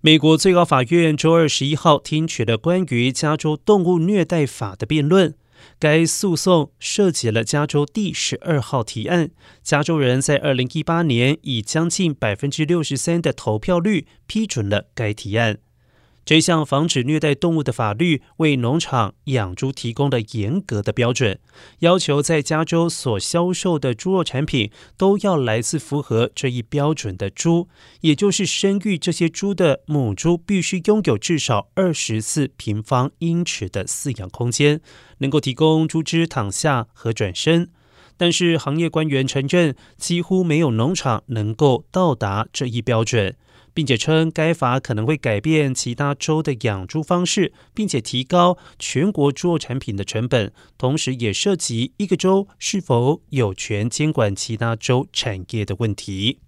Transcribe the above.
美国最高法院周二十一号听取了关于加州动物虐待法的辩论。该诉讼涉及了加州第十二号提案。加州人在二零一八年以将近百分之六十三的投票率批准了该提案。这项防止虐待动物的法律为农场养猪提供了严格的标准，要求在加州所销售的猪肉产品都要来自符合这一标准的猪，也就是生育这些猪的母猪必须拥有至少二十四平方英尺的饲养空间，能够提供猪只躺下和转身。但是行业官员承认，几乎没有农场能够到达这一标准。并且称该法可能会改变其他州的养猪方式，并且提高全国猪肉产品的成本，同时也涉及一个州是否有权监管其他州产业的问题。